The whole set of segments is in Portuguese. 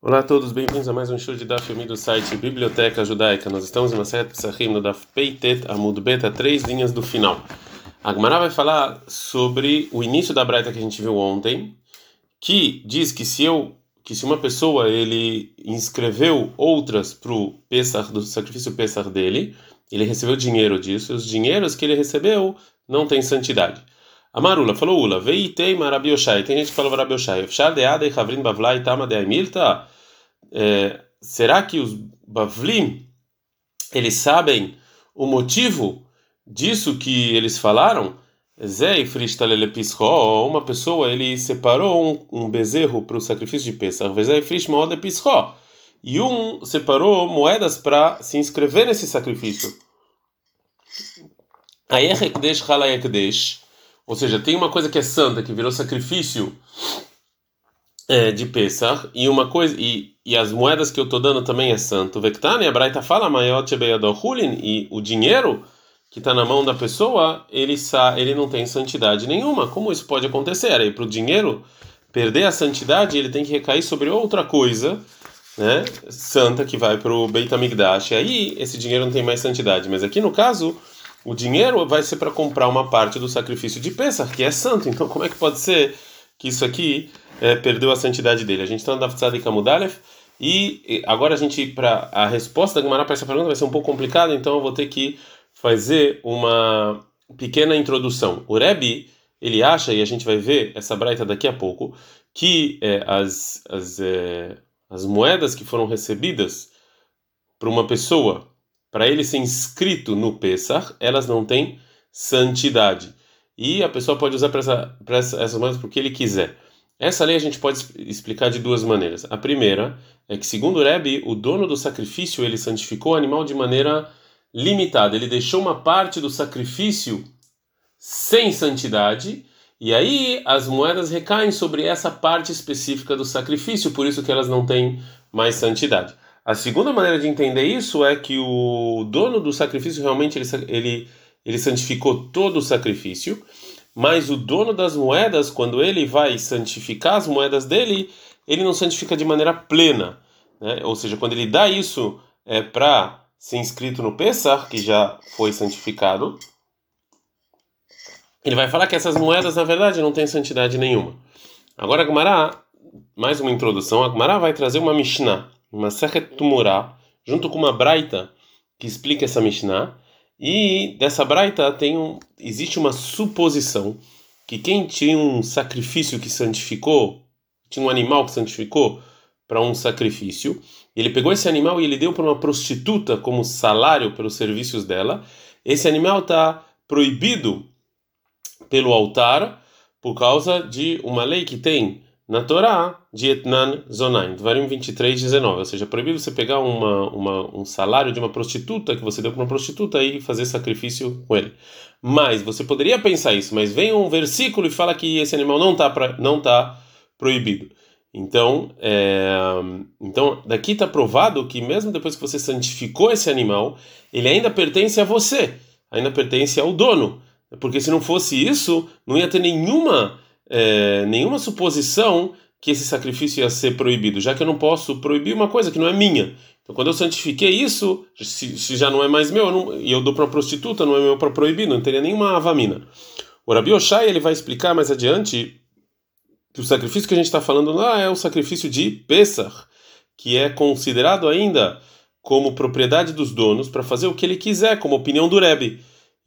Olá a todos, bem-vindos a mais um show de Daf do site Biblioteca Judaica. Nós estamos em uma série Psachim no Daf Peitet Amud Beta, três linhas do final. A Gemara vai falar sobre o início da Braita que a gente viu ontem, que diz que se eu, que se uma pessoa ele inscreveu outras para o do sacrifício Pesach dele, ele recebeu dinheiro disso, e os dinheiros que ele recebeu não têm santidade. A Marula falou Ula, veitei Marabi Oshai. Tem gente que falou Marabi Oshai. De Adei Havrin Bavlai Tama de Aimilta. Será que os Bavlim eles sabem o motivo disso que eles falaram? Zé Frishtalele Pisro, uma pessoa ele separou um, um bezerro para o sacrifício de Pesach. Moode Pisro. E um separou moedas para se inscrever nesse sacrifício. Aí é Hekdesh Halayekdesh. Ou seja, tem uma coisa que é santa, que virou sacrifício é, de Pesach, e uma coisa e, e as moedas que eu estou dando também é santo. Vektani, a Braita fala, maior e o dinheiro que está na mão da pessoa, ele, ele não tem santidade nenhuma. Como isso pode acontecer? Aí, para o dinheiro perder a santidade, ele tem que recair sobre outra coisa, né, santa, que vai para o Beit HaMikdash. Aí, esse dinheiro não tem mais santidade. Mas aqui no caso o dinheiro vai ser para comprar uma parte do sacrifício de Pesach, que é santo. Então, como é que pode ser que isso aqui é, perdeu a santidade dele? A gente está na Daftzad e Kamudalev, e agora a gente, para a resposta da Gemara para essa pergunta vai ser um pouco complicada, então eu vou ter que fazer uma pequena introdução. O Rebbe, ele acha, e a gente vai ver essa braita daqui a pouco, que é, as, as, é, as moedas que foram recebidas para uma pessoa para ele ser inscrito no Pesach, elas não têm santidade. E a pessoa pode usar para essa, essa, essas moedas porque ele quiser. Essa lei a gente pode explicar de duas maneiras. A primeira é que, segundo o Rebbe, o dono do sacrifício ele santificou o animal de maneira limitada. Ele deixou uma parte do sacrifício sem santidade, e aí as moedas recaem sobre essa parte específica do sacrifício, por isso que elas não têm mais santidade. A segunda maneira de entender isso é que o dono do sacrifício realmente ele, ele, ele santificou todo o sacrifício, mas o dono das moedas, quando ele vai santificar as moedas dele, ele não santifica de maneira plena. Né? Ou seja, quando ele dá isso é, para ser inscrito no Pesach, que já foi santificado, ele vai falar que essas moedas, na verdade, não têm santidade nenhuma. Agora, a Gemara, mais uma introdução, a Gemara vai trazer uma Mishnah uma Sechet Tumurá, junto com uma Braita que explica essa Mishnah. E dessa Braita tem um, existe uma suposição que quem tinha um sacrifício que santificou, tinha um animal que santificou para um sacrifício, ele pegou esse animal e ele deu para uma prostituta como salário pelos serviços dela. Esse animal está proibido pelo altar por causa de uma lei que tem na Torá, de Etnan Zonain, Dvarim 23, 19. Ou seja, é proibido você pegar uma, uma, um salário de uma prostituta que você deu para uma prostituta e fazer sacrifício com ele. Mas você poderia pensar isso, mas vem um versículo e fala que esse animal não está não tá proibido. Então, é, então daqui está provado que mesmo depois que você santificou esse animal, ele ainda pertence a você, ainda pertence ao dono. Porque se não fosse isso, não ia ter nenhuma é, nenhuma suposição que esse sacrifício ia ser proibido, já que eu não posso proibir uma coisa que não é minha. Então, quando eu santifiquei isso, se, se já não é mais meu, e eu dou para prostituta, não é meu para proibir, não teria nenhuma avamina. O Rabi Oshai, ele vai explicar mais adiante que o sacrifício que a gente está falando lá é o sacrifício de Pesach, que é considerado ainda como propriedade dos donos para fazer o que ele quiser, como opinião do Rebbe.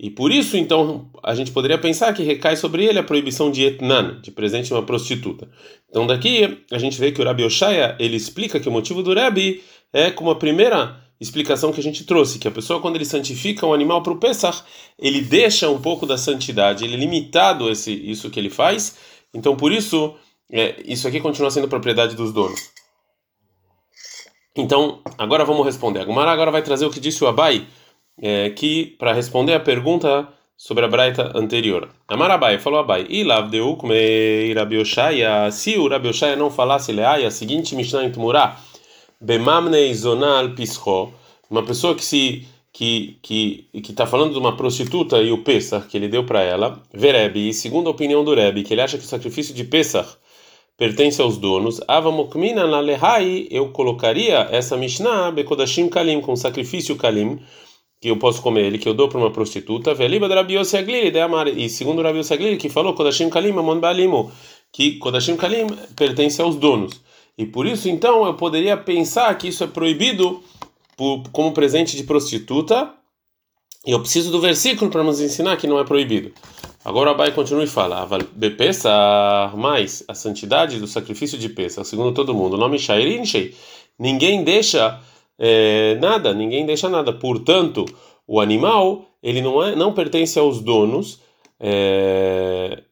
E por isso, então, a gente poderia pensar que recai sobre ele a proibição de etnan, de presente de uma prostituta. Então, daqui a gente vê que o Rabi Oshaya, ele explica que o motivo do Rabi é como a primeira explicação que a gente trouxe, que a pessoa, quando ele santifica um animal para o Pesach, ele deixa um pouco da santidade, ele é limitado esse, isso que ele faz. Então, por isso, é, isso aqui continua sendo propriedade dos donos. Então, agora vamos responder. A Gumara agora vai trazer o que disse o Abai, é, que para responder a pergunta sobre a braita anterior. Amarabai falou Abai, e lavdeu Oshaya, se o Rabi Oshaya não falasse leai, a seguinte Mishnah em Tumurá, bemamnei zonal pischo, uma pessoa que se que que que está falando de uma prostituta e o Pesach que ele deu para ela, Verebe, e segundo a opinião do Rebbe, que ele acha que o sacrifício de Pesach pertence aos donos. Avamokmina na lehai, eu colocaria essa Mishnah bekodashim kalim, com sacrifício kalim, que eu posso comer ele, que eu dou para uma prostituta. Veliba da Rabiose Aglili, e segundo o Rabiose Aglili, que falou kodashim kalim amon balimo, que kodashim kalim pertence aos donos. E por isso, então, eu poderia pensar que isso é proibido por, como presente de prostituta. E eu preciso do versículo para nos ensinar que não é proibido. Agora Abai continua e fala: Bepesa, mais a santidade do sacrifício de Pesa, segundo todo mundo, nome Shairinshei, ninguém deixa é, nada, ninguém deixa nada. Portanto, o animal ele não é, não pertence aos donos, é,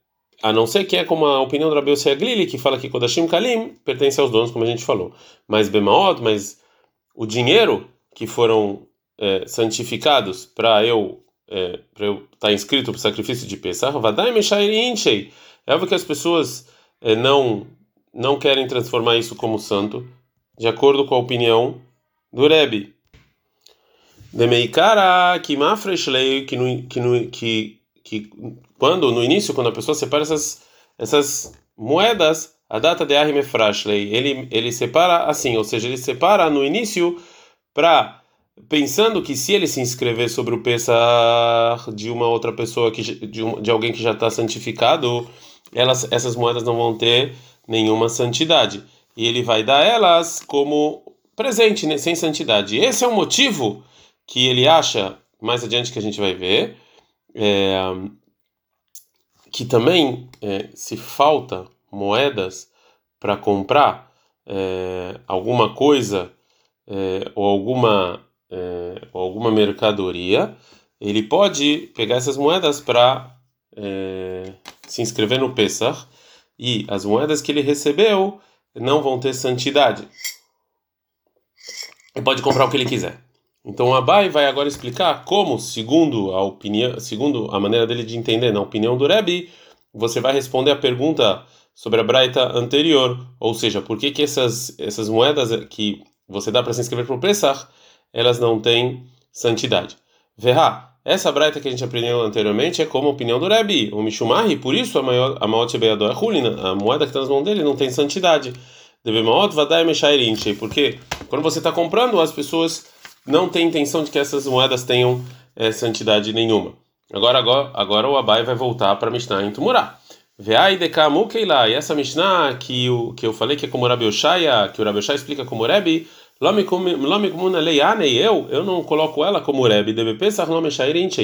a não ser que é como a opinião do Rabi Glili, que fala que Kodashim Kalim pertence aos donos, como a gente falou. Mas Bemaot, mas o dinheiro que foram é, santificados para eu é, para eu estar tá inscrito para o sacrifício de Pesach, Vadai Meshairinchei. É óbvio que as pessoas é, não não querem transformar isso como santo, de acordo com a opinião do Rebbe. Demeikara que no, que no, que que quando no início quando a pessoa separa essas essas moedas a data de Ahim ele ele separa assim, ou seja, ele separa no início para pensando que se ele se inscrever sobre o Pesach de uma outra pessoa que de, um, de alguém que já está santificado, elas essas moedas não vão ter nenhuma santidade e ele vai dar elas como presente, né, sem santidade. Esse é o motivo que ele acha mais adiante que a gente vai ver é, que também é, se falta moedas para comprar é, alguma coisa é, ou alguma é, ou alguma mercadoria, ele pode pegar essas moedas para é, se inscrever no Pesach e as moedas que ele recebeu não vão ter santidade. Ele pode comprar o que ele quiser. Então Abai vai agora explicar como, segundo a opinião, segundo a maneira dele de entender, na opinião do Rebbe, você vai responder a pergunta sobre a braita anterior, ou seja, por que que essas essas moedas que você dá para se inscrever para o Pesach elas não têm santidade. Verá, essa braita que a gente aprendeu anteriormente é como a opinião do Rebbe, o Mishumahi, por isso a maior a maior é Hulina, a moeda que está nas mãos dele não tem santidade. Devemaot vadai meshairinche, porque quando você está comprando, as pessoas não têm intenção de que essas moedas tenham é, santidade nenhuma. Agora, agora, agora o Abai vai voltar para Mishnah em Tumurá. Veai keila, e essa Mishnah que, o, que eu falei que é como Rabi Oshaya, que o Rabi Oshaya explica como Rebbe, eu, eu não coloco ela como Rebbe, deve Pesach nome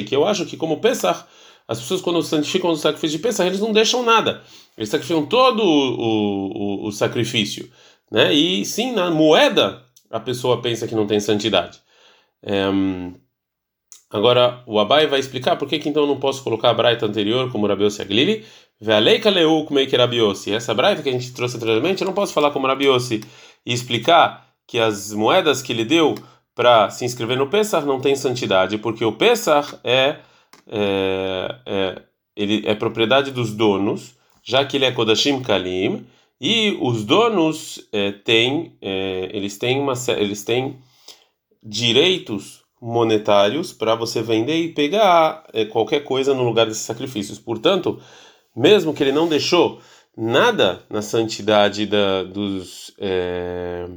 que eu acho que como Pesach, as pessoas quando santificam o sacrifício de Pesach, eles não deixam nada. Eles sacrificam todo o, o, o sacrifício, né? E sim, na moeda a pessoa pensa que não tem santidade. É, agora o Abai vai explicar por que, que então eu não posso colocar a braita anterior como Rabiossi Aglili, Vealeika leu como é que. Essa braita que a gente trouxe anteriormente, eu não posso falar como Rabiossi e explicar que as moedas que ele deu para se inscrever no Pesach não tem santidade, porque o Pesach é, é, é, ele é propriedade dos donos, já que ele é Kodashim Kalim, e os donos é, têm, é, eles têm uma, eles têm direitos monetários para você vender e pegar é, qualquer coisa no lugar desses sacrifícios. Portanto, mesmo que ele não deixou nada na santidade da, dos é,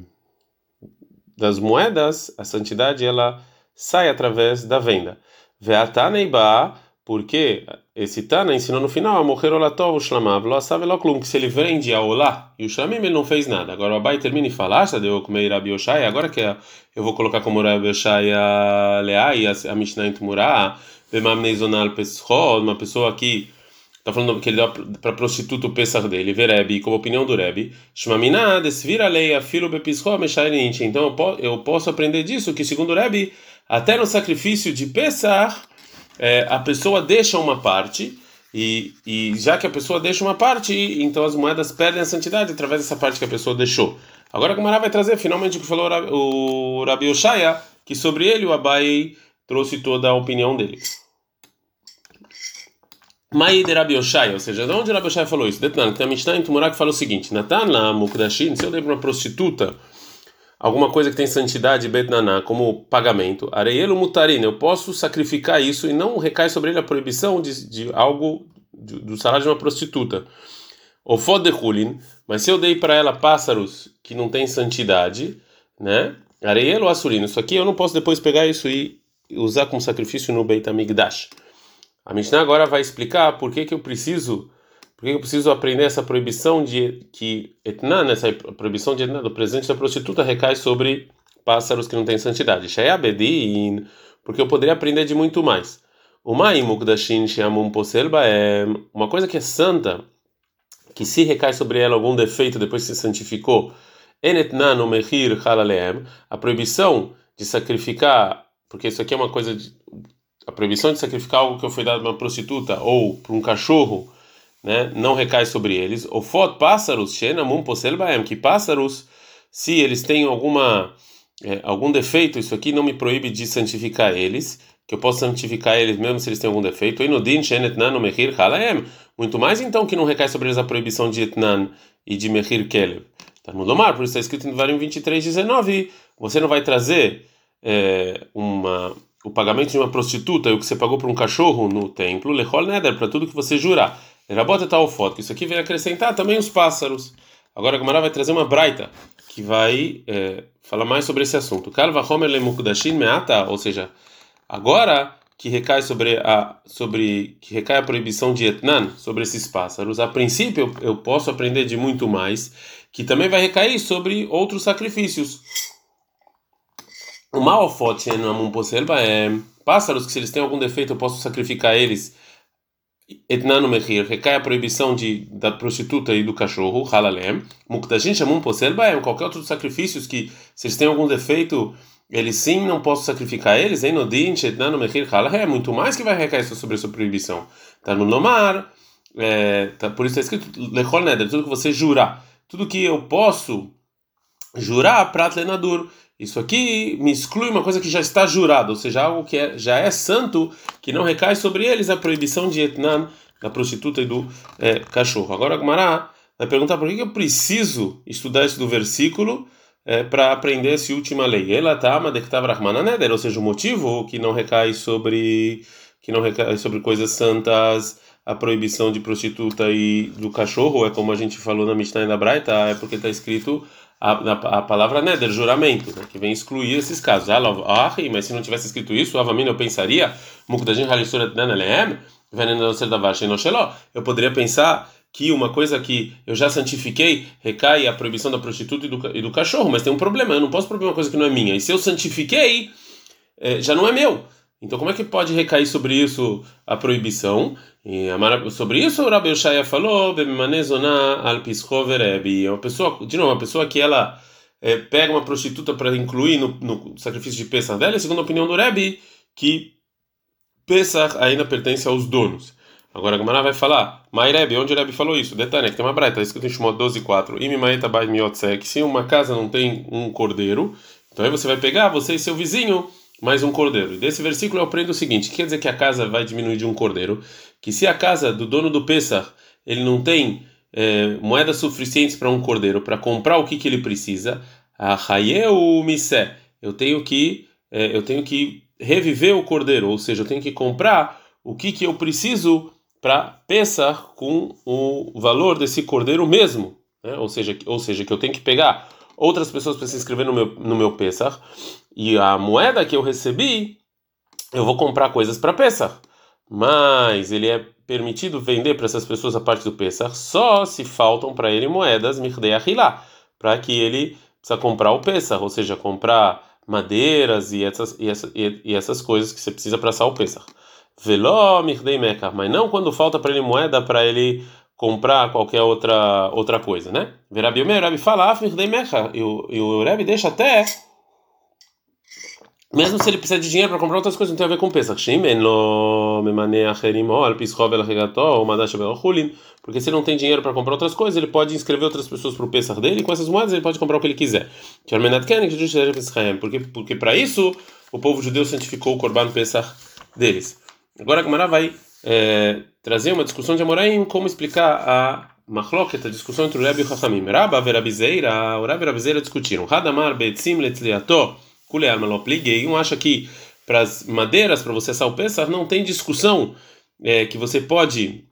das moedas, a santidade ela sai através da venda. Ve'ataneiba, porque esse Tana ensinou no final, morrer olatov o shlamav, lo asav que se ele vende a olá e o shlamim ele não fez nada. Agora o Abai termina e fala, ah, deu comer Rabi Oshai, agora que eu vou colocar como Rabi Oshai a Leá e a Mishnah em Tumurá, Bemamnei Zonal Peschol, uma pessoa que Está falando que ele dá para prostituta o Pesach dele, Verebi, como opinião do Rebi. Shmamina, desvira a lei, afilo bepisco, mexairinche. Então eu posso aprender disso, que segundo o Rebi, até no sacrifício de Pesach, é, a pessoa deixa uma parte, e, e já que a pessoa deixa uma parte, então as moedas perdem a santidade através dessa parte que a pessoa deixou. Agora o Mará vai trazer finalmente o que falou o Rabi Oshaya, que sobre ele o Abai trouxe toda a opinião dele. Mai de Rabi Oshai, ou seja, de onde Rabi Oshai falou isso? Detnan, tem a Mishnah em Tumurá que fala o seguinte: Natan la mukdashin, se eu dei para uma prostituta alguma coisa que tem santidade, betnaná, como pagamento, areielo mutarina, eu posso sacrificar isso e não recai sobre ele a proibição de, de algo de, do salário de uma prostituta. O fodehulin, mas se eu dei para ela pássaros que não têm santidade, né? Areielo assurino, isso aqui eu não posso depois pegar isso e usar como sacrifício no Beit Amigdash. A Mishnah agora vai explicar por que, que eu preciso, por que, eu preciso aprender essa proibição de que etnan, essa proibição de etnan, do presente da prostituta recai sobre pássaros que não têm santidade. Shayabedin, porque eu poderia aprender de muito mais. Poselba é uma coisa que é santa, que se recai sobre ela algum defeito depois que se santificou. Enetnan Mehir Halaleem, a proibição de sacrificar, porque isso aqui é uma coisa de a proibição de sacrificar algo que foi dado para uma prostituta ou para um cachorro, né, não recai sobre eles. O fot pássaros, shenamum poselbaem, que pássaros, se eles têm alguma é, algum defeito, isso aqui não me proíbe de santificar eles, que eu posso santificar eles mesmo se eles têm algum defeito. Inudin shenetnan no mehir halaem. Muito mais então que não recai sobre eles a proibição de etnan e de mehir no domar, por isso está escrito em Devarim 23, 19. Você não vai trazer é, uma o pagamento de uma prostituta e o que você pagou por um cachorro no templo, lechol neder, para tudo que você jurar. Lerabota tal foto. Isso aqui vem acrescentar também os pássaros. Agora a Gamara vai trazer uma braita que vai é, falar mais sobre esse assunto. Kalva homer lemukdashin meata, ou seja, agora que recai sobre a sobre que recai a proibição de etnan sobre esses pássaros. A princípio eu, eu posso aprender de muito mais, que também vai recair sobre outros sacrifícios. O malfote é pássaros que se eles têm algum defeito eu posso sacrificar eles. Etnano mechir, recai a proibição de, da prostituta e do cachorro, halalem. Mukdashin shamun poselba é qualquer outro sacrifícios que se eles têm algum defeito eles sim não posso sacrificar eles, Enodin, Etnano mechir, halalem. Muito mais que vai recair sobre essa proibição. Tá no nomar, é, tá, por isso está escrito lechol neder, tudo que você jurar. Tudo que eu posso jurar, prat lenadur isso aqui me exclui uma coisa que já está jurada, ou seja, algo que é, já é santo, que não recai sobre eles a proibição de etnan, da prostituta e do é, cachorro. Agora a Gmará vai perguntar por que eu preciso estudar isso do versículo é, para aprender essa última lei. Ela tá neder, ou seja, o motivo que não recai sobre que não recai sobre coisas santas a proibição de prostituta e do cachorro, é como a gente falou na Mishnah da Braita, é porque está escrito a, a, palavra neder, juramento, né, que vem excluir esses casos. Ah, mas se não tivesse escrito isso, eu pensaria, eu poderia pensar que uma coisa que eu já santifiquei recai a proibição da prostituta e do, e do cachorro, mas tem um problema, eu não posso proibir uma coisa que não é minha. E se eu santifiquei, eh, já não é meu. Então, como é que pode recair sobre isso a proibição? E sobre isso, o Rabi Shaya falou: al É uma pessoa, de novo, uma pessoa que ela é, pega uma prostituta para incluir no, no, sacrifício de Pesach dela, segundo a opinião do Rebbe, que Pesach ainda pertence aos donos. Agora a Gamara vai falar, Mai Rebbe, onde o Rebbe falou isso? Detalhe, que tem uma breta, escrito em Shemot 12.4, Imi Maeta Bai Miotzek, se uma casa não tem um cordeiro, então aí você vai pegar, você e seu vizinho, mais um cordeiro. E desse versículo eu aprendo o seguinte: quer dizer que a casa vai diminuir de um cordeiro, que se a casa do dono do Pesach ele não tem é, moedas suficientes para um cordeiro para comprar o que, que ele precisa, a Hayeu Misé, eu tenho que é, eu tenho que reviver o cordeiro, ou seja, eu tenho que comprar o que, que eu preciso para Pesach com o valor desse cordeiro mesmo, né? ou seja, ou seja, que eu tenho que pegar outras pessoas para se inscrever no meu no meu Pesach e a moeda que eu recebi, eu vou comprar coisas para Pesach. Mas ele é permitido vender para essas pessoas a parte do Pesach só se faltam para ele moedas Mirdei para que ele precisa comprar o Pesach, ou seja, comprar madeiras e essas, e, essa, e, essas coisas que você precisa para assar o Pesach. Veló Mirdei mas não quando falta para ele moeda para ele comprar qualquer outra outra coisa, né? Verabi o meu Rabi fala, e o Rabi deixa até mesmo se ele precisa de dinheiro para comprar outras coisas, não tem a ver com Pesach. Porque se ele não tem dinheiro para comprar outras coisas, ele pode inscrever outras pessoas para o Pesach dele e com essas moedas ele pode comprar o que ele quiser. Porque, porque para isso o povo judeu santificou o Corban Pesach deles. Agora a Gamara vai é, trazer uma discussão de Amoraim, como explicar a Machloket, a discussão entre o Rebbe e o Chachamim. Rabba, Verabizeira, o Rebbe e a Verabizeira discutiram. Hadamar, Betzim, Letzliato. Kulear Malopliguei. Um acha que para as madeiras, para você assar o Pesach, não tem discussão é, que você pode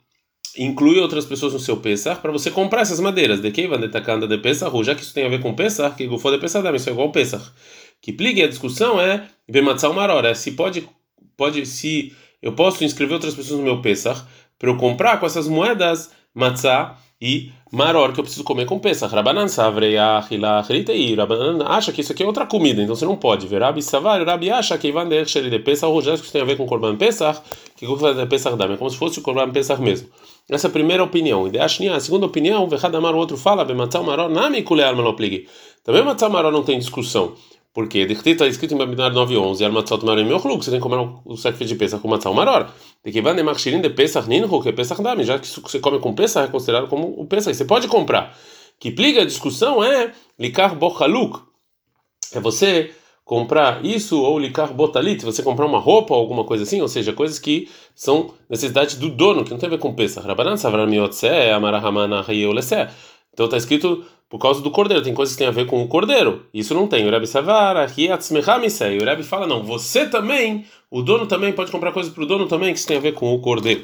inclui outras pessoas no seu Pesach para você comprar essas madeiras. De quem vai detacando de Pesach, já que isso tem a ver com Pesach, que for de Pesach, isso é igual Pesach. Que pligue a discussão é Bematzal Maror, é se pode, pode, se eu posso inscrever outras pessoas no meu Pesach para eu comprar com essas moedas matzah e maror que eu preciso comer com Pesach. Rabanan savrei achila e Rabanan acha que isso aqui é outra comida, então você não pode ver. Rabi savar, Rabi acha que Ivan der de Pesach, ou que tem a ver com Korban Pesach, que o fazer Pesach dá, é como se fosse o Korban Pesach mesmo. Essa é a primeira opinião. E a segunda opinião, Vechadamar, o outro fala, Bematzal maror, nami kulear maloplig. Também Matzal maror não tem discussão. Porque está escrito em Babinar 9.11, Armatzot Maror meu Meuchluk, você tem que comer o sacrifício de Pesach com Matzal Maror. De que vai Nemarchirin de Pesach Ninhu, que Pesach Dami, já que que você come com Pesach é considerado como o Pesach, você pode comprar. Que pliga a discussão é Likar Bochaluk, é você comprar isso ou Likar Botalit, você comprar uma roupa ou alguma coisa assim, ou seja, coisas que são necessidades do dono, que não tem a ver com Pesach. Rabanan Savrar Miotse, Amarahamana. Então está escrito por causa do cordeiro. Tem coisas que tem a ver com o cordeiro. Isso não tem. O Rebbe Savara, o Rebbe fala, não, você também, o dono também pode comprar coisas para o dono também que isso tem a ver com o cordeiro.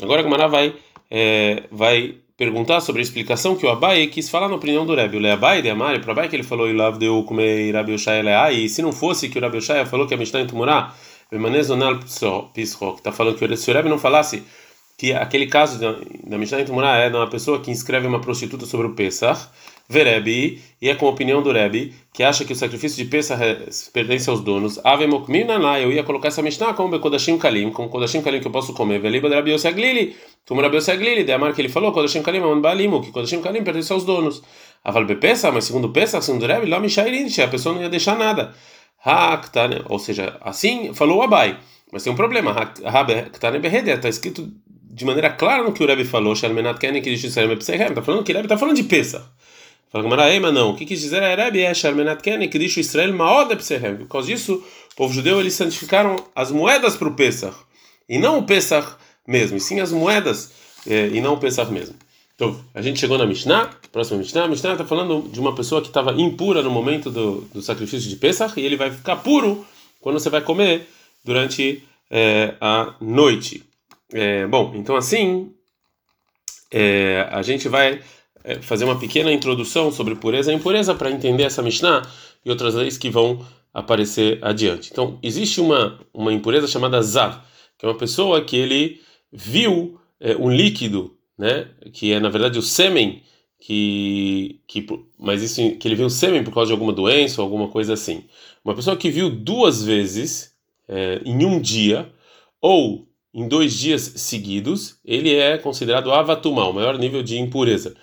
Agora a Gamara vai, é, vai perguntar sobre a explicação que o Abai quis falar na opinião do Rebbe. O Leabai de Amari, para Abai que ele falou, Ilav deu comer Rabi Oshaya e se não fosse que o Rabi Oshaya falou que a Mishnah em Tumurá, Bemanezonal Pisro, que está falando que se o Rebbe não falasse que aquele caso da, Mishnah em Tumurá é de uma pessoa que inscreve uma prostituta sobre o Pesach, Verebi, e é com a opinião do Rebbe, que acha que o sacrifício de Pesach pertence aos donos. Ave Mokminana, eu ia colocar essa Mishnah como Kodashim Kalim, como Kodashim Kalim que eu posso comer. Veliba Rabi Yoseglili, Rabi Yoseglili, de Amar que ele falou, Kodashim Kalim é um Balimu, que Kodashim Kalim pertence aos donos. Aval Pesach, mas segundo Pesach, segundo Rebbe, lá Mishairin, a pessoa não ia deixar nada. Ou seja, assim falou o Abai. Mas tem um problema. Está escrito de maneira clara no que o Rebbe falou, Shalmenat Kenen que diz Israel está falando que o Rebbe está falando de Pesach. Fala Gamara, mas não. O que quis dizer é Rebbe é Sharmenat Kenen, que diz Israel Maod Psehem. Por causa disso, o povo judeu eles santificaram as moedas para o Pesach. E não o Pesach mesmo, e sim as moedas, é, e não o Pesach mesmo. Então, a gente chegou na Mishnah, próxima Mishnah. A Mishnah está falando de uma pessoa que estava impura no momento do, do sacrifício de Pesach, e ele vai ficar puro quando você vai comer durante é, a noite. É, bom, então assim, é, a gente vai é, fazer uma pequena introdução sobre pureza e impureza para entender essa Mishnah e outras leis que vão aparecer adiante. Então, existe uma, uma impureza chamada Zav, que é uma pessoa que ele viu é, um líquido, né, que é na verdade o sêmen, que, que mas isso que ele viu o sêmen por causa de alguma doença ou alguma coisa assim. Uma pessoa que viu duas vezes é, em um dia ou em dois dias seguidos, ele é considerado avatumá, o maior nível de impureza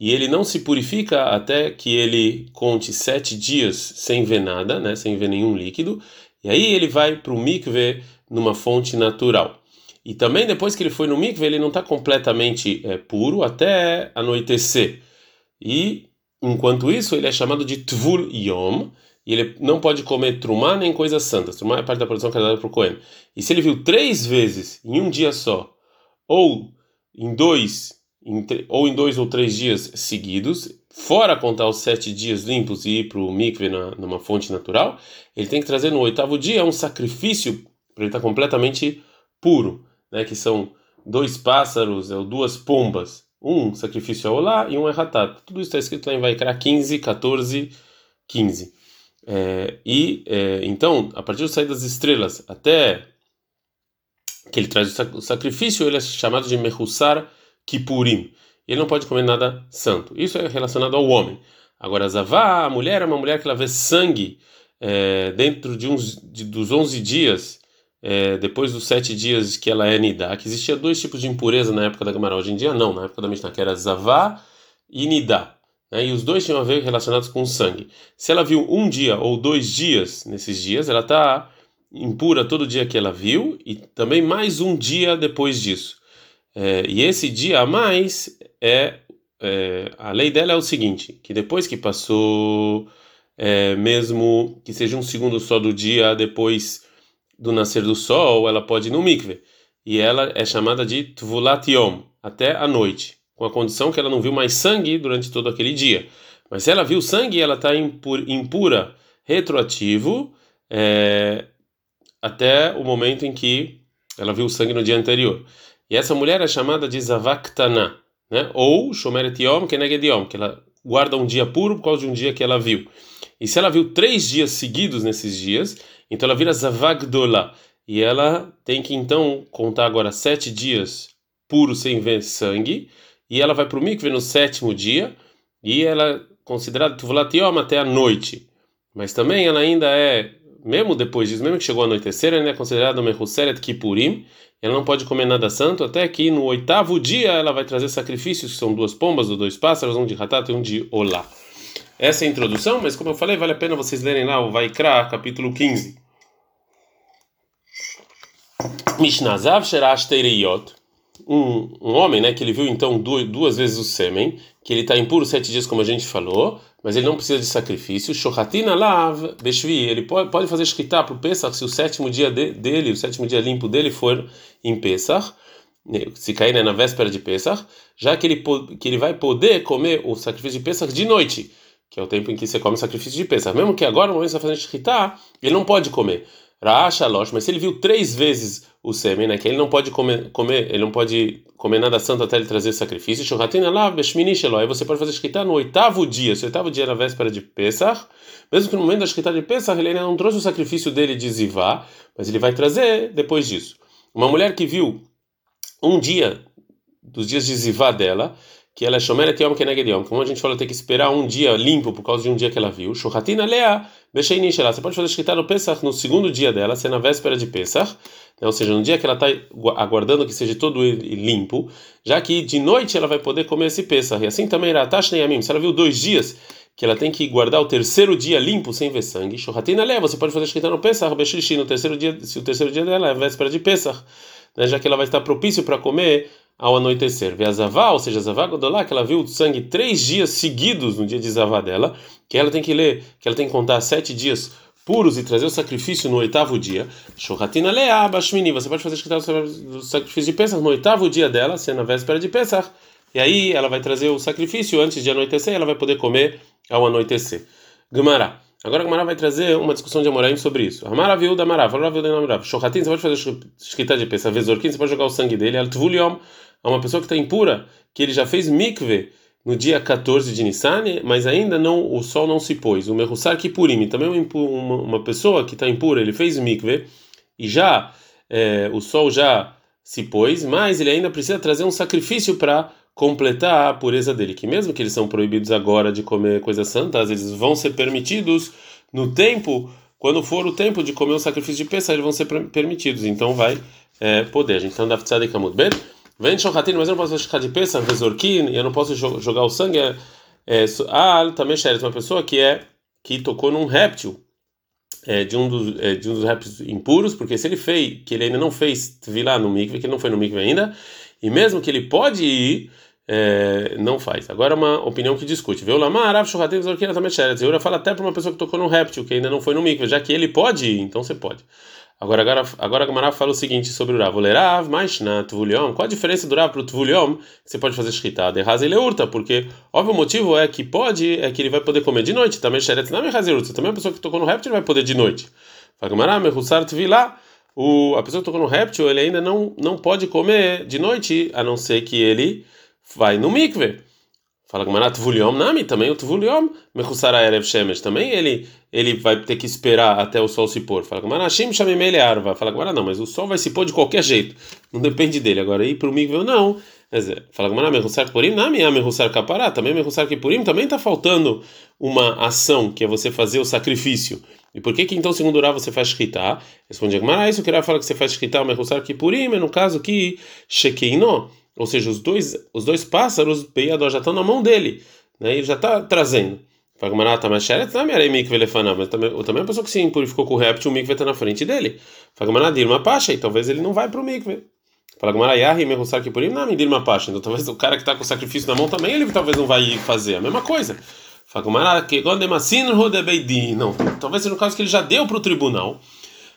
e ele não se purifica até que ele conte sete dias sem ver nada, né, sem ver nenhum líquido, e aí ele vai para o mikve numa fonte natural. E também depois que ele foi no mikve, ele não está completamente é, puro até anoitecer. E enquanto isso, ele é chamado de tvul yom, e ele não pode comer trumá nem coisas santas. Trumá é parte da produção que é dada para o Cohen. E se ele viu três vezes em um dia só, ou em dois em, ou em dois ou três dias seguidos, fora contar os sete dias limpos e ir para o mikve na, numa fonte natural, ele tem que trazer no oitavo dia um sacrifício para ele estar tá completamente puro, né? Que são dois pássaros, ou duas pombas, um sacrifício a Olá e um erratat. Tudo isso está escrito lá em Vaikra 15, 14, 15. É, e é, então, a partir do sair das estrelas até que ele traz o sacrifício, ele é chamado de Mehussar Kippurim. Ele não pode comer nada santo. Isso é relacionado ao homem. Agora, Zavá, a mulher é uma mulher que ela vê sangue é, dentro de uns de, dos 11 dias, é, depois dos sete dias que ela é Nidá, que existia dois tipos de impureza na época da Gamara. Hoje em dia, não. Na época da Mishnah, que era Zavá e Nidá. Né? E os dois tinham a ver relacionados com sangue. Se ela viu um dia ou dois dias nesses dias, ela está impura todo dia que ela viu e também mais um dia depois disso. É, e esse dia a mais é, é, a lei dela é o seguinte, que depois que passou, é, mesmo que seja um segundo só do dia depois do nascer do sol, ela pode ir no mikve. E ela é chamada de tvulat yom, até a noite, com a condição que ela não viu mais sangue durante todo aquele dia. Mas se ela viu sangue, ela está impura retroativo é, até o momento em que ela viu sangue no dia anterior. E essa mulher é chamada de Zavaktana, né? Ou Shomeret Yom Keneged Yom, que ela guarda um dia puro por causa de um dia que ela viu. E se ela viu três dias seguidos nesses dias, então ela vira Zavagdola. E ela tem que então contar agora sete dias puros sem ver sangue. E ela vai para o mikve no sétimo dia. E ela é considerada Tuvulat Yom até a noite. Mas também ela ainda é, mesmo depois disso, mesmo que chegou a anoitecer, ela ainda é considerada Mehuseret Kippurim. Ela não pode comer nada santo até que no oitavo dia ela vai trazer sacrifícios, que são duas pombas ou dois pássaros, um de Hatat e um de Olá. Essa é a introdução, mas como eu falei, vale a pena vocês lerem lá o Vaikra, capítulo 15. Mishnazav Sherash Teireyot. Um, um homem, né, que ele viu então duas, vezes o sêmen, que ele está impuro sete dias, como a gente falou, mas ele não precisa de sacrifício. Shohatina Lav Beshvi, ele pode, pode fazer shkita para o Pesach se o sétimo dia de, dele, o sétimo dia limpo dele for em Pesach, né, se cair né, na véspera de Pesach, já que ele, que ele vai poder comer o sacrifício de Pesach de noite que é o tempo em que você come o sacrifício de Pesach. Mesmo que agora, no momento que você está fazendo shkita, ele não pode comer. Rachalosh, mas se ele viu três vezes o sêmen, né, que ele não pode comer, comer, ele não pode comer nada santo até ele trazer sacrifício. Shohatina lá, beshmini Aí você pode fazer shkita no oitavo dia, se o oitavo dia é na véspera de Pesach, mesmo que no momento da shkita de Pesach ele ainda não trouxe o sacrifício dele de Zivá, mas ele vai trazer depois disso. Uma mulher que viu um dia dos dias de Zivá dela, que ela é Shomeret Yom Keneged Yom. Como a gente falou, tem que esperar um dia limpo por causa de um dia que ela viu. Shohatina Lea Besheini Shela. Você pode fazer escrita no Pesach no segundo dia dela, se é na véspera de Pesach, né? ou seja, no dia que ela está aguardando que seja todo limpo, já que de noite ela vai poder comer esse Pesach. E assim também Ratash Neyamim. Se ela viu dois dias que ela tem que guardar o terceiro dia limpo sem ver sangue, Shohatina Lea. Você pode fazer escrita no Pesach, Beshlishi, no terceiro dia, se o terceiro dia dela é véspera de Pesach, né? já que ela vai estar propício para comer ao anoitecer. Vê a Zavá, ou seja, a Zavá Godolá, que ela viu o sangue três dias seguidos no dia de Zavá dela, que ela tem que ler, que ela tem que contar sete dias puros e trazer o sacrifício no oitavo dia. Shohatina Leá Bashmini, você pode fazer o sacrifício de Pesach no oitavo dia dela, sendo na véspera de Pesach. E aí ela vai trazer o sacrifício antes de anoitecer e ela vai poder comer ao anoitecer. Gemara. Agora a Gemara vai trazer uma discussão de Amoraim sobre isso. Amara viu da Amara viu da Marav. Shohatin, você pode fazer escrita de Pesach, Vezorkin, você pode jogar o sangue dele. Altvuliom, a uma pessoa que está impura, que ele já fez mikve no dia 14 de Nissan, mas ainda não o sol não se pôs. O Mehusar Kippurim, também uma, uma pessoa que está impura, ele fez mikve e já é, o sol já se pôs, mas ele ainda precisa trazer um sacrifício para completar a pureza dele, que mesmo que eles são proibidos agora de comer coisas santas, eles vão ser permitidos no tempo, quando for o tempo de comer o sacrifício de peça, eles vão ser permitidos, então vai é, poder. A gente está andando de Kamut Ben. Vem Shohatin, mas eu não posso ficar de peça, Vezorkin, e eu não posso jogar o sangue. É, é, ah, também Sheret, uma pessoa que é que tocou num réptil, é, de, um dos, é, de um dos répteis impuros, porque se ele fez, que ele ainda não fez lá no mikve, que ele não foi no mikve ainda, e mesmo que ele pode ir, é, não faz. Agora uma opinião que discute. Viu lá, Marav Shohatin Vezorkin também. Eu fala até para uma pessoa que tocou num réptil, que ainda não foi no mikve, já que ele pode ir, então você pode. Agora, agora, agora a Gamara fala o seguinte sobre o Rav. O Lerav, mais na Tvuliom. Qual a diferença do Rav para o Tvuliom? Você pode fazer escrita de e Leurta, porque, óbvio, o motivo é que pode, é que ele vai poder comer de noite. Também Sheret não é Raza e Também a pessoa que tocou no réptil vai poder de noite. Fala Gamara, Mehussar Tvilá. O, a pessoa que tocou no réptil, ele ainda não, não pode comer de noite, a não ser que ele vai no mikve. Fala Gamara, Tvuliom Nami, também o Tvuliom, Mechusara Erev Shemesh, também ele, ele vai ter que esperar até o sol se pôr. Fala Gamara, Shim Shamimele Arva. Fala Gamara, não, mas o sol vai se pôr de qualquer jeito, não depende dele. Agora, ir para o Migvel, não. Fala Gamara, Mechusar Purim Nami, a Mechusar Kapará, também Mechusar Kipurim, também está faltando uma ação, que é você fazer o sacrifício. E por que que então, segundo o você faz shkita? Responde Gamara, ah, isso que ele fala que você faz shkita, Mechusar Kipurim, é no caso que Shekeino, ou seja, os dois, os dois pássaros, Beiador, já estão na mão dele, né? ele já está trazendo. Fagmanata Masheret também era mikve elefanah, mas também, também a pessoa que se impurificou com o réptil, o mikve está na frente dele. Fagmanata Dirma Pasha, e talvez ele não vai para o mikve. Fagmanata Yahi Mehusar Kipurim, não, Dirma Pasha. Então talvez o cara que está com o sacrifício na mão também, ele talvez não vai fazer a mesma coisa. Fagmanata Kegodemasin Rodebeidin, não, talvez seja no caso que ele já deu para o tribunal.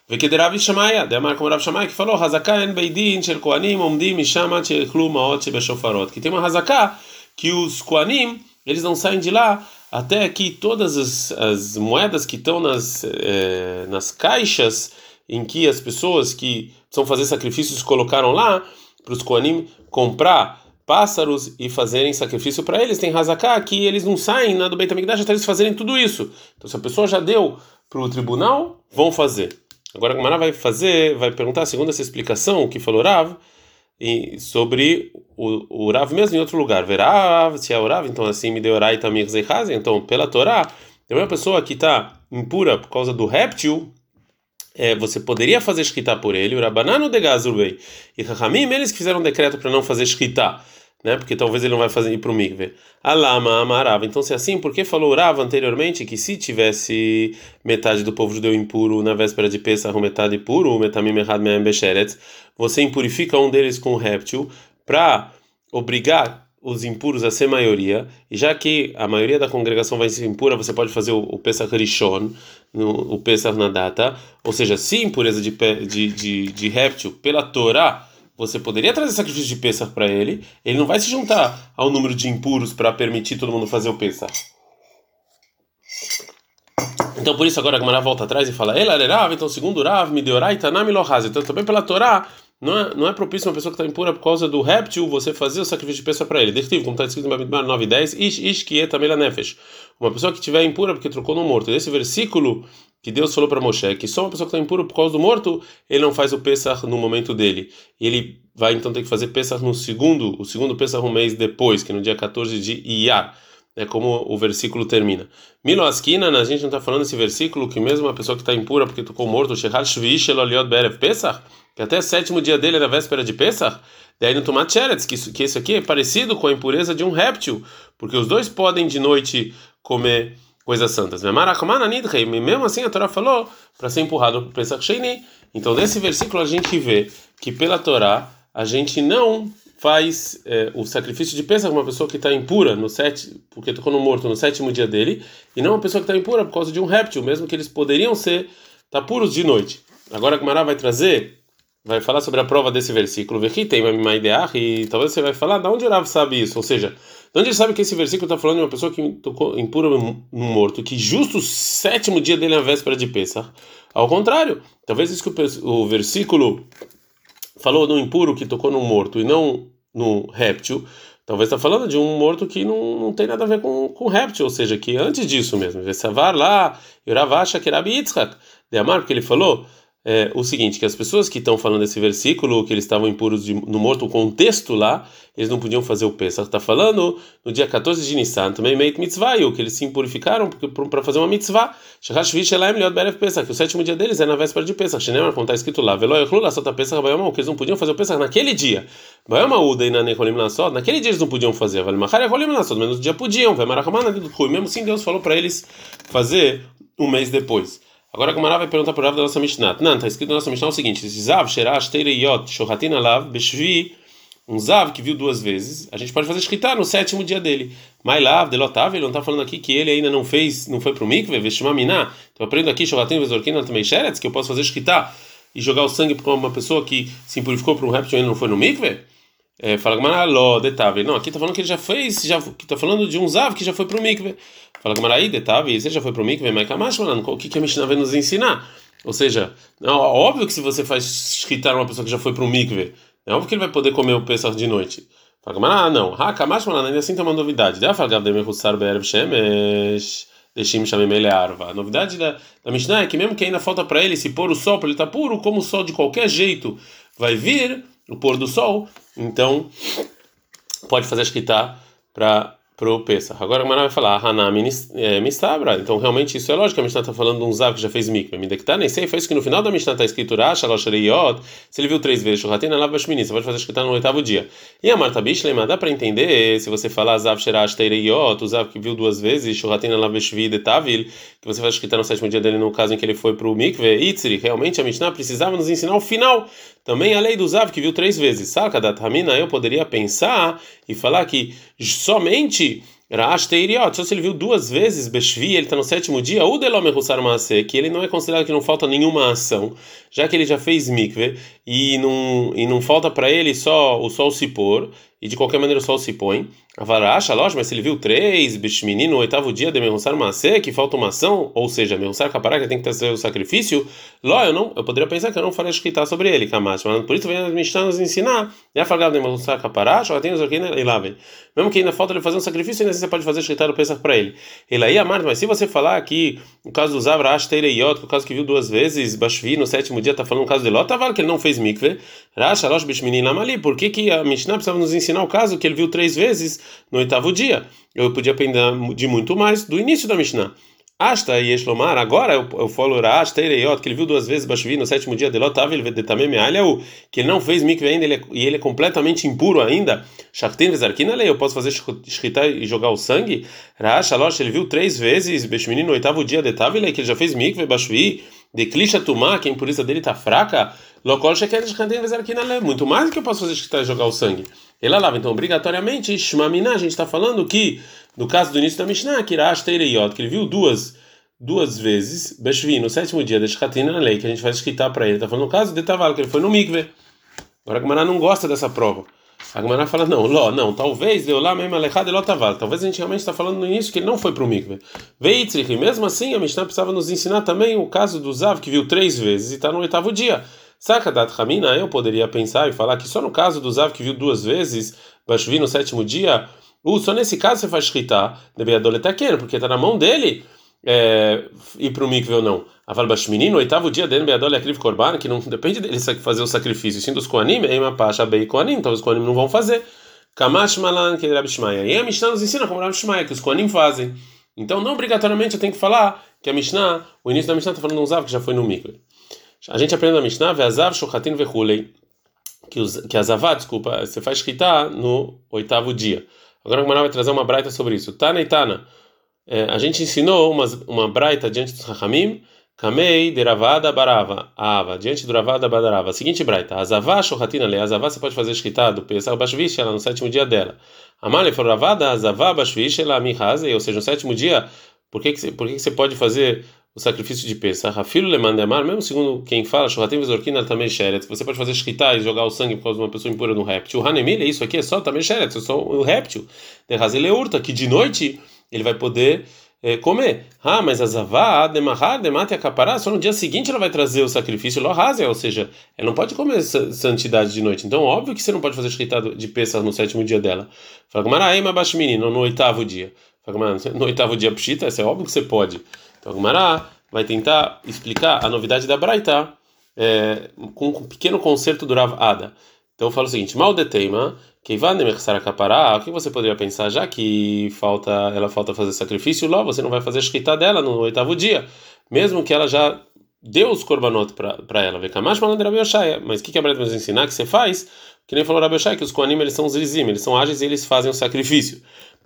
Vekederav Shamaia, Demar como Rav Shamaia, que falou, Hazaká en Beidin, Shel Koanim, Omdim, Mishamat, Shel Klumaot, Shebeshofarot. Que tem uma Hazaká que os Koanim, eles não saem de lá até que todas as, as moedas que estão nas, eh, nas caixas em que as pessoas que precisam fazer sacrifícios colocaram lá, para os Koanim comprar pássaros e fazerem sacrifício para eles, tem razaká que eles não saem na do Beit HaMikdash até eles fazerem tudo isso. Então se a pessoa já deu para o tribunal, vão fazer. Agora, a Gemara vai fazer, vai perguntar, segundo essa explicação que falou Rav, sobre o, o Rav mesmo em outro lugar. Verav, se é o Rav, então assim me deu Rai Zeihazen. Então, pela Torá, também uma pessoa que está impura por causa do réptil, é, você poderia fazer escrita por ele, o Rabanano de Gazurvei. E Rahamim, eles que fizeram um decreto para não fazer escrita né? Porque talvez ele não vai fazer ir para o mikve. Alama amarava. Então, se é assim, por que falou Rava anteriormente que se tivesse metade do povo judeu impuro na véspera de Pesach, metade puro, metamim errad me'em besheret, você impurifica um deles com um réptil para obrigar os impuros a ser maioria, e já que a maioria da congregação vai ser impura, você pode fazer o, o Pesach Rishon, o Pesach na data, ou seja, se impureza de, de, de, de réptil pela Torá, você poderia trazer sacrifício de Pesach para ele, ele não vai se juntar ao número de impuros para permitir todo mundo fazer o Pesach. Então por isso agora a Gemara volta atrás e fala: Ela Rav, então segundo Rav, me deu Tanami Lohaz. Então também pela Torá, não é, não é propício uma pessoa que está impura por causa do réptil você fazer o sacrifício de Pesach para ele. Detivo, como está escrito em Babidmar 9 e 10, Ish, Ish, Kietamela Nefesh. Uma pessoa que estiver impura porque trocou no morto. Esse versículo que Deus falou para Moshe que só uma pessoa que está impura por causa do morto, ele não faz o Pesach no momento dele. Ele vai então ter que fazer Pesach no segundo, o segundo Pesach um mês depois, que é no dia 14 de Iyar. É como o versículo termina. Milo Askina, a gente não está falando esse versículo que mesmo uma pessoa que está impura porque tocou morto, Shehar Shvish Eloliot Berev Pesach, que até o sétimo dia dele era véspera de Pesach, daí no Tomat Sheretz, que isso, que isso aqui é parecido com a impureza de um réptil, porque os dois podem de noite comer coisas santas. Mesmo assim a Torá falou para ser empurrado para Pesach Sheini. Então nesse versículo a gente vê que pela Torá a gente não faz é, o sacrifício de Pesach uma pessoa que está impura no sete, porque tocou no morto no sétimo dia dele, e não uma pessoa que está impura por causa de um réptil, mesmo que eles poderiam ser tá puros de noite. Agora a Gemara vai trazer, vai falar sobre a prova desse versículo. Ideia e talvez você vai falar, da onde o Rav sabe isso? Ou seja, de onde ele sabe que esse versículo está falando de uma pessoa que tocou impura no morto, que justo o sétimo dia dele é a véspera de Pesach? Ao contrário, talvez isso que o, versículo falou no impuro que tocou no morto e não no réptil, talvez está falando de um morto que não, não tem nada a ver com, com réptil, ou seja, que antes disso mesmo, Vesavar lá, Yoravasha Kerabi Yitzhak, de Amar, porque ele falou é, o seguinte, que as pessoas que estão falando desse versículo, que eles estavam impuros de, no morto, o contexto lá, eles não podiam fazer o Pesach. Está falando no dia 14 de Nissan, também Meit Mitzvah, que eles se impurificaram para fazer uma mitzvah. Que o sétimo dia deles é na véspera de Pesach. Shenemar, como está escrito lá, Lassot Pesach que eles não podiam fazer o Pesach naquele dia. Naquele dia eles não podiam fazer. Lassot, menos no dia podiam. Mesmo assim Deus falou para eles fazer um mês depois. Agora a Gamara vai perguntar para o Rav da nossa Mishnah. Não, está escrito na nossa Mishnah o seguinte: Zav, Sherash, Teireyot, Shohatin Alav, Beshvi, um Zav que viu duas vezes, a gente pode fazer escrita no sétimo dia dele. Mailav, Delotav, ele não está falando aqui que ele ainda não fez, não foi para o mikve, Veshmaminá. Então eu aprendo aqui, Shohatin, Vezorkin, também Sheretz, que eu posso fazer escrita e jogar o sangue para uma pessoa que se impurificou por um réptil e ainda não foi no mikve? É, fala Gamara, Ló, Detave. Não, aqui está falando que ele já fez, já, está falando de um Zav que já foi para o mikve. Fala Gamara aí, Detave, você já foi para o mikve, mas Kamash, o que, que a Mishnah vai nos ensinar? Ou seja, não, óbvio que se você faz escritar uma pessoa que já foi para o mikve, é óbvio que ele vai poder comer o Pesach de noite. Fala Gamara, ah, não. Kamash, ainda assim tem uma novidade. Deve falar Gavdem Hussar Be'erev Shemesh. Deixim chamei arva. A novidade da, da Mishnah é que mesmo que ainda falta para ele se pôr o sol, para ele estar tá puro, como o sol de qualquer jeito vai vir, o pôr do sol, então pode fazer a escrita para pro Pesach. Agora a Gemara vai falar, é, Mistabra. Então realmente isso é lógico, a Mishnah está falando de um Zav que já fez mikve. Me dectar nem sei, foi isso que no final da Mishnah está escrito Rash, Alosh se ele viu três vezes, Shuratina Lav Bashmini, você pode fazer escrita no oitavo dia. E a Marta Bishlema, dá para entender, se você falar Zav Sherash Teireyot, o Zav que viu duas vezes, Shuratina Lav Bashvi Detavil, que você faz escrita no sétimo dia dele no caso em que ele foi pro mikve, Itzri, realmente a Mishnah precisava nos ensinar o final. Também a lei do Zav que viu três vezes. Saca da Tamina, eu poderia pensar e falar que somente Rash Teiriot, só se ele viu duas vezes Beshvi, ele está no sétimo dia, ou Delome Hussar Maase, que ele não é considerado que não falta nenhuma ação, já que ele já fez mikve, e não, e não falta para ele só o sol se pôr, e de qualquer maneira o sol se põe. Avaracha, lógico, mas se ele viu três, menino, no oitavo dia de Meronsar Macê, que falta uma ação, ou seja, Meronsar Capará, que tem que trazer o sacrifício, ló, eu não, eu poderia pensar que eu não faria escritar sobre ele, Kamash, mas por isso vem a Mishnah nos ensinar, já falava de Meronsar Capará, já tem os e lá vem. Mesmo que ainda falta ele fazer um sacrifício, ainda assim você pode fazer escritar o Pesach para ele. Ele aí, Amar, mas se você falar que o caso do Zavrash Teireiot, o caso que viu duas vezes, Bashvi, no sétimo dia, tá falando o caso de Lot, tá que ele não fez mikve, Rash, Alosh, Bishminin, Lamali, por que que a Mishnah precisava nos ensinar o caso que ele viu três vezes no oitavo dia? Eu podia aprender de muito mais do início da Mishnah. Asta e Eshlomar, agora eu, eu falo Rash, Teireiot, que ele viu duas vezes Bashvi no sétimo dia de Lot, ele Detamem Aleu, que ele não fez mikve ainda ele é, e ele é completamente impuro ainda. Shaktin Vezarkina eu posso fazer escritar e jogar o sangue? Rash, Alosh, ele viu três vezes Beshmini no oitavo dia de Tavile, que ele já fez mikve Bashvi, de Klisha Tumá, que a impureza dele está fraca. Lokol Shekhet Shaktin Vezarkina lei, muito mais do que eu posso fazer escritar e jogar o sangue. Ele lava, então obrigatoriamente, Shmamina, a gente está falando que no caso do início da Mishnah, Kirash Teireiot, que ele viu duas duas vezes, Beshvi, no sétimo dia da Shkatina na lei, que a gente vai escritar para ele. Está falando no caso de Taval, que ele foi no Mikve. Agora a Gemara não gosta dessa prova. A Gemara fala, não, Ló, não, talvez deu lá mesmo alejado e Ló Taval. Talvez a gente realmente está falando no início que ele não foi para o Mikve. Veitrich, e mesmo assim a Mishnah precisava nos ensinar também o caso do Zav, que viu três vezes e está no oitavo dia. Sakadat Hamina, eu poderia pensar e falar que só no caso do Zav que viu duas vezes, Bashvi no sétimo dia, uh, só nesse caso você faz shkita, Debeadoletaken, porque está na mão dele é, ir para o mikve ou não. Aval Bashmini, no oitavo dia dele, Beadol Akriv Korban, que não depende dele fazer o sacrifício, sim dos Koanim, Ema Pasha Bei Koanim, então os Koanim não vão fazer. Kamash Malan, que Rabi Shmaya. E a Mishnah nos ensina como Rabi Shmaya, que os Koanim fazem. Então, não obrigatoriamente eu tenho que falar que a Mishnah, o início da Mishnah está falando de um Zav que já foi no mikve. A gente aprende na Mishnah, Ve'azav Shochatin Vechulei, que, os, que a Zavá, desculpa, você faz escritar no oitavo dia. Agora o Maná vai trazer uma braita sobre isso. Tana e Tana. A gente ensinou uma, uma braita diante dos Rahamim, Kamei de Ravada Barava, Ava, diante do Ravada Badarava. Seguinte braita, Azavá Shohatina Le, Azavá você pode fazer escrita do Pesach Bashvish, ela no sétimo dia dela. Amale for Ravada, Azavá Bashvish, ela Mihaze, ou seja, no sétimo dia, por que, que, por que, que você pode fazer o sacrifício de Pesach? Rafilo Le Mandemar, mesmo segundo quem fala, Shohatim Vizorkina também Sheret, você pode fazer escrita e jogar o sangue por causa de uma pessoa impura no réptil. Hanemile, isso aqui é só também é só o réptil. De Hazele Urta, que de noite ele vai poder é, comer. Ah, mas a zavá, demahar, demate acapará, só no dia seguinte ela vai trazer o sacrifício lohazia, ou seja, ela não pode comer santidade de noite. Então, óbvio que você não pode fazer escrita de peças no sétimo dia dela. Fala, Gumaraema Bashmini, no, no oitavo dia. No oitavo dia pshita, é óbvio que você pode. Então, Gumará vai tentar explicar a novidade da Braita é, com um pequeno concerto do Rav Ada. Então, eu falo o seguinte: mal de teima o que você poderia pensar, já que falta, ela falta fazer sacrifício, logo você não vai fazer escrita dela no oitavo dia, mesmo que ela já deu os korbanot para ela. Mas o que, que a Breta vai nos ensinar? Que você faz, que nem falou Rabi que os koanim eles são os zizim, eles são ágeis e eles fazem o sacrifício.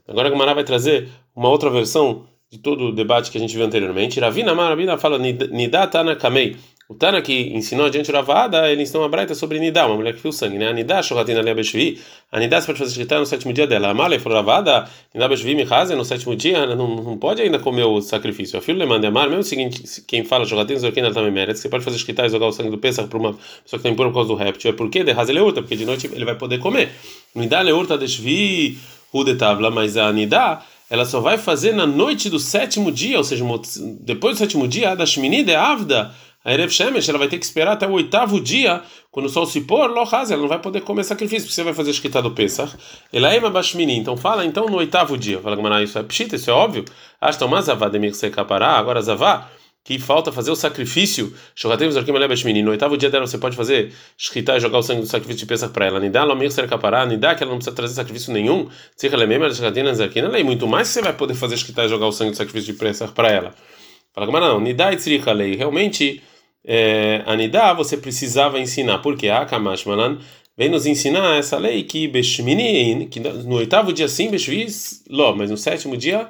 Agora a Gamara vai trazer uma outra versão de todo o debate que a gente viu anteriormente. Ravina Marabina fala Nidatana Kamei. O Tana que ensinou adiante Ravada, ele ensinou uma braita sobre Nidá, uma mulher que viu sangue, né? A Nidá, Shohatina Lea Beshvi, a Nidá você pode fazer escrita no sétimo dia dela. A Malha falou Ravada, Nidá Beshvi Mihaze, no sétimo dia, não, não pode ainda comer o sacrifício. A filha le manda amar, mesmo seguinte, quem fala Shohatina Zorkina também merece, você pode fazer escrita e jogar o sangue do Pesach para uma pessoa que está impura por causa do réptil. É porque de Haze Leurta, porque de noite ele vai poder comer. Nidá Leurta Deshvi, Udetavla, mas a Nidá ela só vai fazer na noite do sétimo dia, ou seja, depois do sétimo dia, da Shmini de Avda, a Erev Shemesh, ela vai ter que esperar até o oitavo dia, quando o sol se pôr, Lohaz, ela não vai poder comer sacrifício, porque você vai fazer escrita do Pesach. Elaema Bashmini, então fala então no oitavo dia. Fala, Gamara, isso é pshita, isso é óbvio. Ashton Mazavá demir secapará, agora Zavá, que falta fazer o sacrifício, Shogatevos Arkim Bashmini, no oitavo dia dela você pode fazer escrita e jogar o sangue do sacrifício de Pesach para ela. Nidá, Lomir Sercapará, Nidá, que ela não precisa trazer sacrifício nenhum. Tzirra Lemema, Shogatina Zarkina, lei muito mais você vai poder fazer escrita e jogar o sangue do sacrifício de Pesach para ela. Fala, Gamara, não, Nidá e Tzirra Lei, realmente é, Anidá, você precisava ensinar. Porque a Kamash Malan vem nos ensinar essa lei que Beshmini, que no oitavo dia sim, Beshvis, Ló, mas no sétimo dia,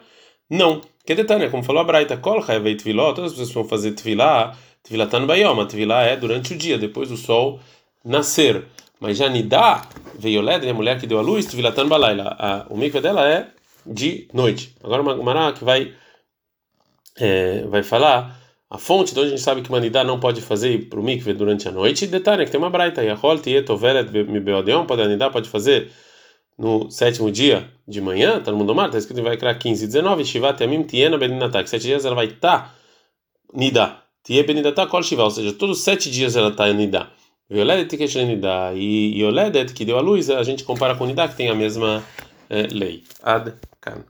não. Que detalhe, como falou a Braita, Kol Hayvei Tviló, todas as pessoas vão fazer Tvilá, Tvilatan Bayoma, Tvilá é durante o dia, depois do sol nascer. Mas já Nidá, veio Led, a mulher que deu a luz, Tvilatan Balaila, o mikve dela é de noite. Agora uma Mará que vai, é, vai falar a fonte de onde a gente sabe que uma nidá não pode fazer para o mikve durante a noite, detalhe que tem uma braita, e a hol tietovelet mibeodeon, pode a nidá pode fazer no sétimo dia de manhã, tá no mundo mar, está escrito em vai criar 15 e 19, shivat yamim tiena beninatá, que sete dias ela vai estar tá, nidá, tie beninatá kol shiva, ou seja, todos os sete dias ela está nidá. Violedet que nidá. E Yoledet que deu a luz, a gente compara com nidá que tem a mesma eh, lei. Ad kan.